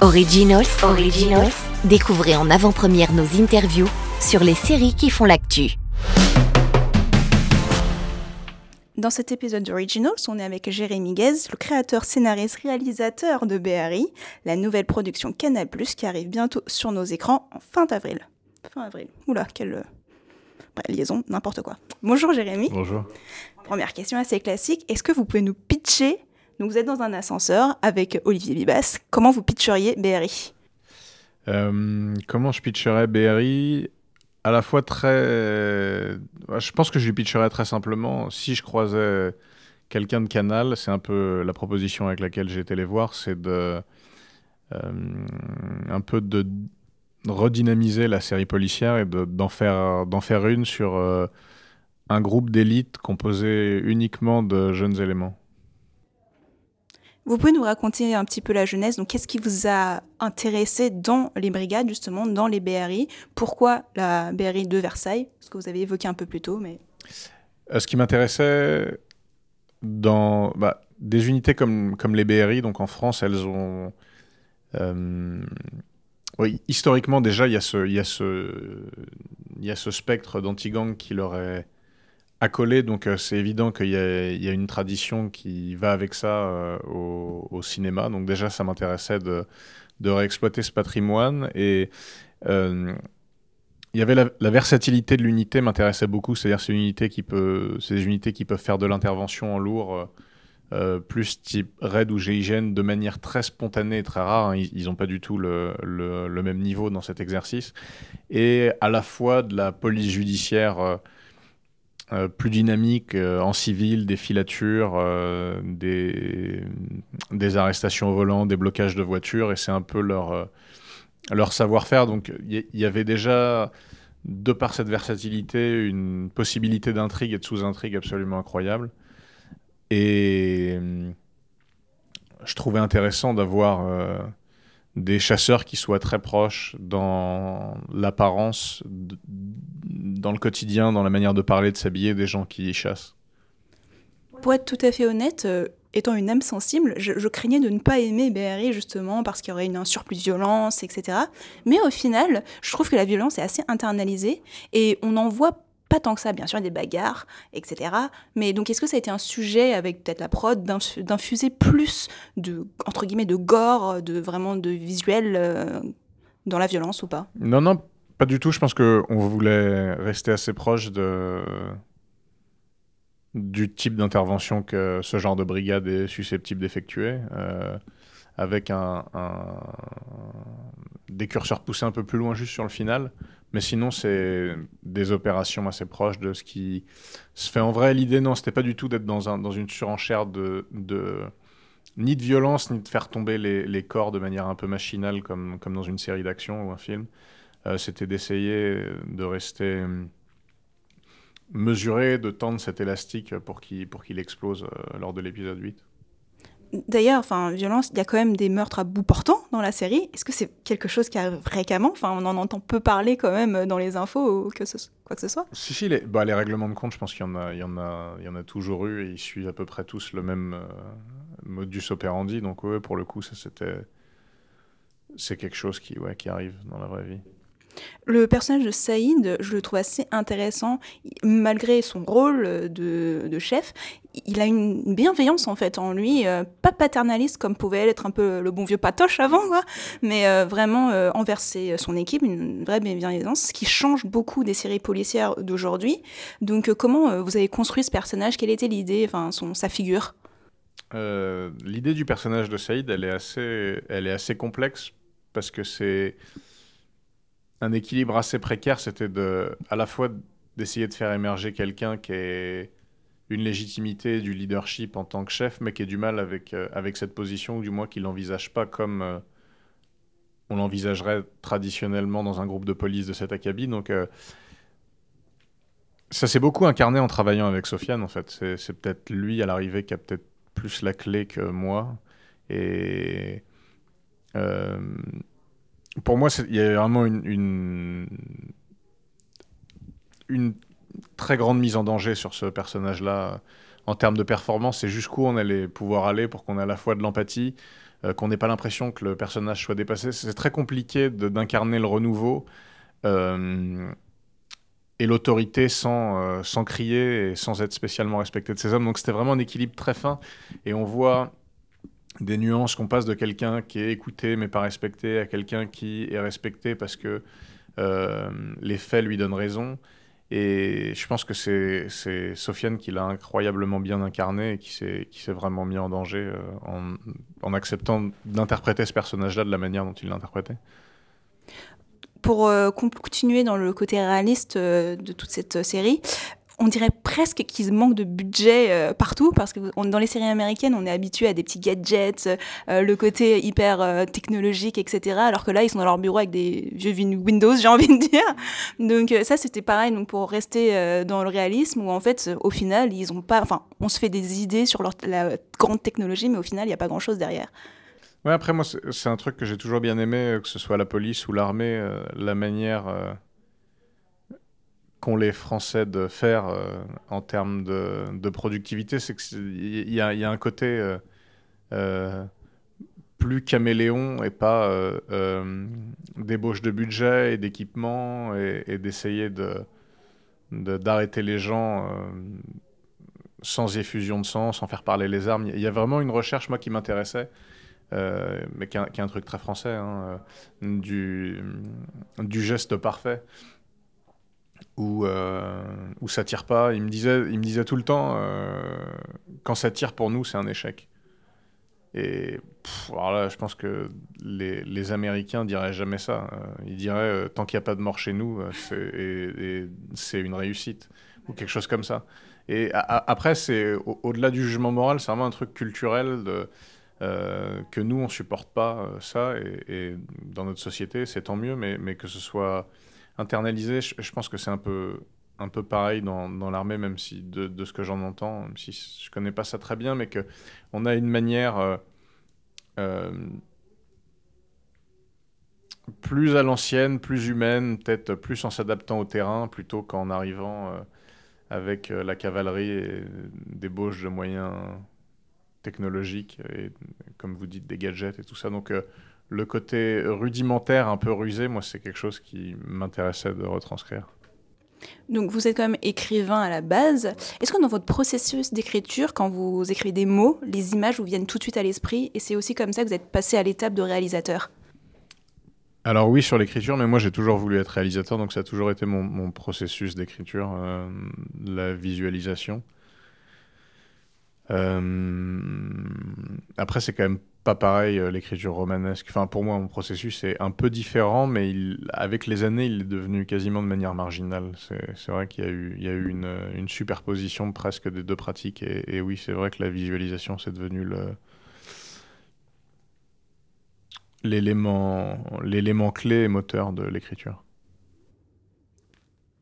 Originals, Originals. Découvrez en avant-première nos interviews sur les séries qui font l'actu. Dans cet épisode d'Originals, on est avec Jérémy Guez, le créateur, scénariste, réalisateur de BRI, la nouvelle production Canal+, qui arrive bientôt sur nos écrans en fin d'avril. Fin avril. Oula, quelle euh, liaison, n'importe quoi. Bonjour Jérémy. Bonjour. Première question assez classique. Est-ce que vous pouvez nous pitcher donc vous êtes dans un ascenseur avec Olivier Bibas. Comment vous pitcheriez BRI euh, Comment je pitcherais BRI À la fois très... Je pense que je lui pitcherais très simplement. Si je croisais quelqu'un de Canal, c'est un peu la proposition avec laquelle j'ai été les voir, c'est de... Euh, un peu de redynamiser la série policière et d'en faire, faire une sur euh, un groupe d'élite composé uniquement de jeunes éléments. Vous pouvez nous raconter un petit peu la jeunesse. Donc, qu'est-ce qui vous a intéressé dans les brigades, justement, dans les BRI Pourquoi la BRI de Versailles? Ce que vous avez évoqué un peu plus tôt, mais... Euh, ce qui m'intéressait dans bah, des unités comme, les BRI, donc en France, elles ont... Euh, oui, historiquement, déjà, il y a ce spectre d'anti-gang qui leur est accolé, donc euh, c'est évident qu'il y, a une tradition qui va avec ça euh, au, cinéma. Donc déjà, ça m'intéressait de, réexploiter ce patrimoine. Et euh, il y avait la, versatilité de l'unité m'intéressait beaucoup, c'est-à-dire c'est une unité qui peut, unités qui peuvent faire de l'intervention en lourd. plus type raid ou GIGN de manière très spontanée et très rare. Hein. Ils n'ont pas du tout le, même niveau dans cet exercice. Et à la fois de la police judiciaire plus dynamique euh, en civil, des filatures, euh, des, des, arrestations au volant, des blocages de voitures, et c'est un peu leur, leur savoir-faire. Donc il y, avait déjà, de par cette versatilité, une possibilité d'intrigue et de sous-intrigue absolument incroyable. Et je trouvais intéressant d'avoir des chasseurs qui soient très proches dans l'apparence, dans le quotidien, dans la manière de parler, de s'habiller des gens qui chassent. Pour être tout à fait honnête, euh, étant une âme sensible, je, craignais de ne pas aimer BRI justement parce qu'il y aurait un surplus de violence, etc. Mais au final, je trouve que la violence est assez internalisée et on en voit pas tant que ça, bien sûr, des bagarres, etc. Mais donc, est-ce que ça a été un sujet avec peut-être la prod d'infuser plus de, entre guillemets, de gore, de vraiment de visuel euh, dans la violence ou pas? Non, non, pas du tout. Je pense qu'on voulait rester assez proche de du type d'intervention que ce genre de brigade est susceptible d'effectuer, euh, avec un, des curseurs poussés un peu plus loin juste sur le final. Mais sinon, c'est des opérations assez proches de ce qui se fait en vrai. L'idée, non, c'était pas du tout d'être dans, un, dans une surenchère de, ni de violence, ni de faire tomber les, corps de manière un peu machinale, comme, dans une série d'action ou un film. Euh, c'était d'essayer de rester mesuré, de tendre cet élastique pour qu'il pour qu'il explose euh, lors de l'épisode 8. D'ailleurs, enfin, violence, il y a quand même des meurtres à bout portant dans la série. Est-ce que c'est quelque chose qui arrive fréquemment? Enfin, on en entend peu parler quand même dans les infos ou quoi que ce soit. Si, si, les, bah, les règlements de compte, je pense qu'il y en a, il y en a, il y en a toujours eu et ils suivent à peu près tous le même euh, modus operandi. Donc, ouais, pour le coup, ça c'était, c'est quelque chose qui, ouais, qui arrive dans la vraie vie. Le personnage de Saïd, je le trouve assez intéressant. Malgré son rôle de, chef, il a une bienveillance en fait en lui, euh, pas paternaliste comme pouvait être un peu le bon vieux patoche avant, mais euh, vraiment euh, envers son équipe, une vraie bienveillance, ce qui change beaucoup des séries policières d'aujourd'hui. Donc comment vous avez construit ce personnage? Quelle était l'idée, enfin sa figure? L'idée du personnage de Saïd, elle est assez, elle est assez complexe parce que c'est un équilibre assez précaire, c'était de, à la fois d'essayer de faire émerger quelqu'un qui ait une légitimité du leadership en tant que chef, mais qui ait du mal avec, euh, avec cette position, ou du moins qui l'envisage pas comme euh, on l'envisagerait traditionnellement dans un groupe de police de cet acabit. Donc, euh, ça s'est beaucoup incarné en travaillant avec Sofiane, en fait. C'est peut-être lui, à l'arrivée, qui a peut-être plus la clé que moi. Et pour moi, il y a vraiment une, très grande mise en danger sur ce personnage-là en termes de performance. C'est jusqu'où on allait pouvoir aller pour qu'on ait à la fois de l'empathie, euh, qu'on n'ait pas l'impression que le personnage soit dépassé. C'est très compliqué d'incarner le renouveau euh, et l'autorité sans, euh, sans crier et sans être spécialement respecté de ses hommes. Donc c'était vraiment un équilibre très fin. Et on voit des nuances qu'on passe de quelqu'un qui est écouté mais pas respecté à quelqu'un qui est respecté parce que les faits lui donnent raison. Et je pense que c'est Sofiane qui l'a incroyablement bien incarné et qui s'est vraiment mis en danger euh, en, acceptant d'interpréter ce personnage-là de la manière dont il l'a interprété. Pour euh, continuer dans le côté réaliste euh, de toute cette série, on dirait presque qu'ils manquent de budget euh, partout parce que dans les séries américaines, on est habitué à des petits gadgets, euh, le côté hyper euh, technologique, etc. Alors que là, ils sont dans leur bureau avec des vieux Windows, j'ai envie de dire. Donc ça, c'était pareil. Donc pour rester dans le réalisme, où en fait, au final, ils pas. Enfin, on se fait des idées sur la grande technologie, mais au final, il n'y a pas grand-chose derrière. Ouais, après moi, c'est un truc que j'ai toujours bien aimé, que ce soit la police ou l'armée, la manière les Français de faire euh, en termes de, productivité, c'est qu'il y, a un côté euh, euh, plus caméléon et pas débauche de budget et d'équipement et, d'essayer de, d'arrêter les gens sans effusion de sang, sans faire parler les armes. Il y a vraiment une recherche, moi, qui m'intéressait. mais qui est, un, truc très français, hein, du geste parfait où, euh, où ça tire pas. Il me disait, il me disait tout le temps, euh, quand ça tire pour nous, c'est un échec. Et alors là, je pense que les, les, Américains diraient jamais ça. Euh, ils diraient, euh, tant qu'il n'y a pas de mort chez nous, c'est une réussite, ou quelque chose comme ça. Et après, c'est au-delà du jugement moral, c'est vraiment un truc culturel que nous, on supporte pas ça. Et, dans notre société, c'est tant mieux, mais que ce soit internalisé, je, pense que c'est un peu, un peu pareil dans, dans l'armée, même si de, de ce que j'en entends, même si je connais pas ça très bien, mais qu'on a une manière euh, euh, plus à l'ancienne, plus humaine, peut-être plus en s'adaptant au terrain, plutôt qu'en arrivant euh, avec la cavalerie et des bauches de moyens technologiques et, comme vous dites, des gadgets et tout ça. Donc, le côté rudimentaire, un peu rusé, moi, c'est quelque chose qui m'intéressait de retranscrire. Donc vous êtes quand même écrivain à la base. Est-ce que dans votre processus d'écriture, quand vous écrivez des mots, les images vous viennent tout de suite à l'esprit et c'est aussi comme ça que vous êtes passé à l'étape de réalisateur? Alors oui, sur l'écriture, mais moi j'ai toujours voulu être réalisateur, donc ça a toujours été mon, processus d'écriture, euh, la visualisation. Euh, après, c'est quand même pas pareil euh, l'écriture romanesque. Enfin, pour moi, mon processus est un peu différent, mais avec les années, il est devenu quasiment de manière marginale. C'est vrai qu'il y a eu, il y a eu une, superposition presque des deux pratiques. Et, et oui, c'est vrai que la visualisation, c'est devenu l'élément clé et moteur de l'écriture.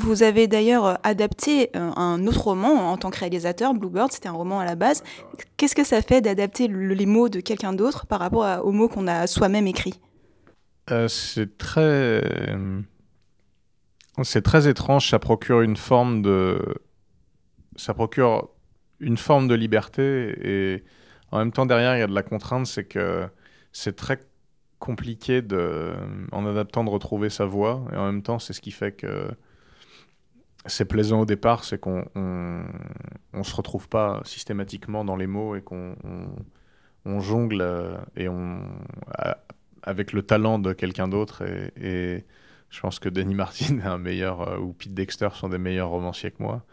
Vous avez d'ailleurs euh, adapté euh, un autre roman en tant que réalisateur, Bluebird, c'était un roman à la base. Qu'est-ce que ça fait d'adapter les mots de quelqu'un d'autre par rapport aux mots qu'on a soi-même écrits? Euh, C'est très... C'est très étrange, ça procure une forme de... Ça procure une forme de liberté et en même temps derrière il y a de la contrainte, c'est que c'est très compliqué de, en adaptant de retrouver sa voix et en même temps c'est ce qui fait que c'est plaisant au départ, c'est qu'on on, se retrouve pas systématiquement dans les mots et qu'on on, jongle euh, et on avec le talent de quelqu'un d'autre et, je pense que Denis Martin est un meilleur euh, ou Pete Dexter sont des meilleurs romanciers que moi.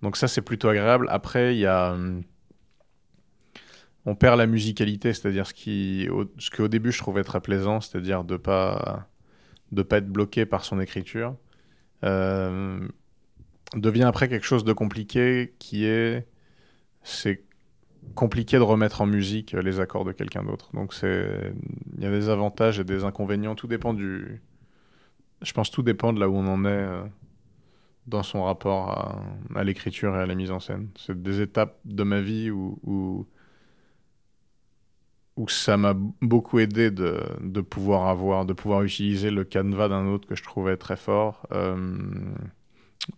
Donc ça c'est plutôt agréable. Après il y a hum, on perd la musicalité, c'est-à-dire ce qui ce qu'au début je trouvais très plaisant, c'est-à-dire de pas de pas être bloqué par son écriture. Euh, devient après quelque chose de compliqué qui est c'est compliqué de remettre en musique les accords de quelqu'un d'autre. Donc c'est il y a des avantages et des inconvénients, tout dépend du je pense tout dépend de là où on en est euh, dans son rapport à, l'écriture et à la mise en scène. C'est des étapes de ma vie où, où, ça m'a beaucoup aidé de, de, pouvoir avoir, de pouvoir utiliser le canevas d'un autre que je trouvais très fort. Euh,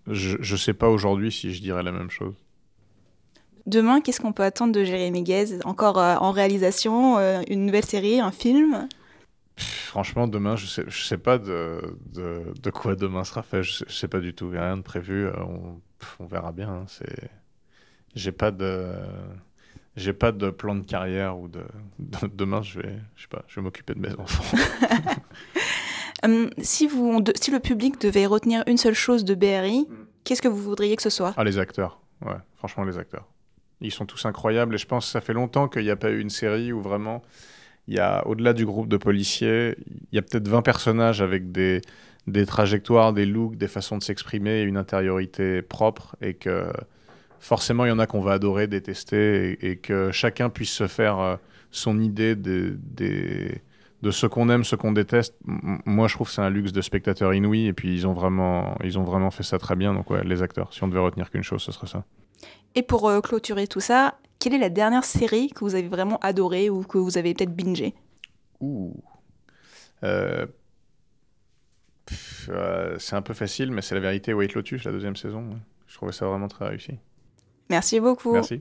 je ne sais pas aujourd'hui si je dirais la même chose. Demain, qu'est-ce qu'on peut attendre de Jérémy Guez Encore euh, en réalisation, euh, une nouvelle série, un film Franchement, demain, je sais, je sais pas de, de, de quoi demain sera fait. Je sais, je sais pas du tout. Rien de prévu. On, on verra bien. Hein. C'est, j'ai pas de, j'ai pas de plan de carrière ou de, de- demain. Je vais, je sais pas. Je vais m'occuper de mes enfants. Hum, si, vous, si le public devait retenir une seule chose de BRI, qu'est-ce que vous voudriez que ce soit? Ah, les acteurs. Ouais, franchement, les acteurs. Ils sont tous incroyables et je pense que ça fait longtemps qu'il n'y a pas eu une série où vraiment, il y a, au-delà du groupe de policiers, il y a peut-être 20 personnages avec des, des trajectoires, des looks, des façons de s'exprimer et une intériorité propre et que forcément, il y en a qu'on va adorer, détester et, et que chacun puisse se faire euh, son idée des, des- de ce qu'on aime, ce qu'on déteste. Moi, je trouve que c'est un luxe de spectateur inouï et puis ils ont vraiment, ils ont vraiment fait ça très bien. Donc ouais, les acteurs. Si on devait retenir qu'une chose, ce serait ça. Et pour euh, clôturer tout ça, quelle est la dernière série que vous avez vraiment adorée ou que vous avez peut-être bingé Ouh. Euh, euh, c'est un peu facile, mais c'est la vérité. White Lotus, la deuxième saison. Je trouvais ça vraiment très réussi. Merci beaucoup. Merci.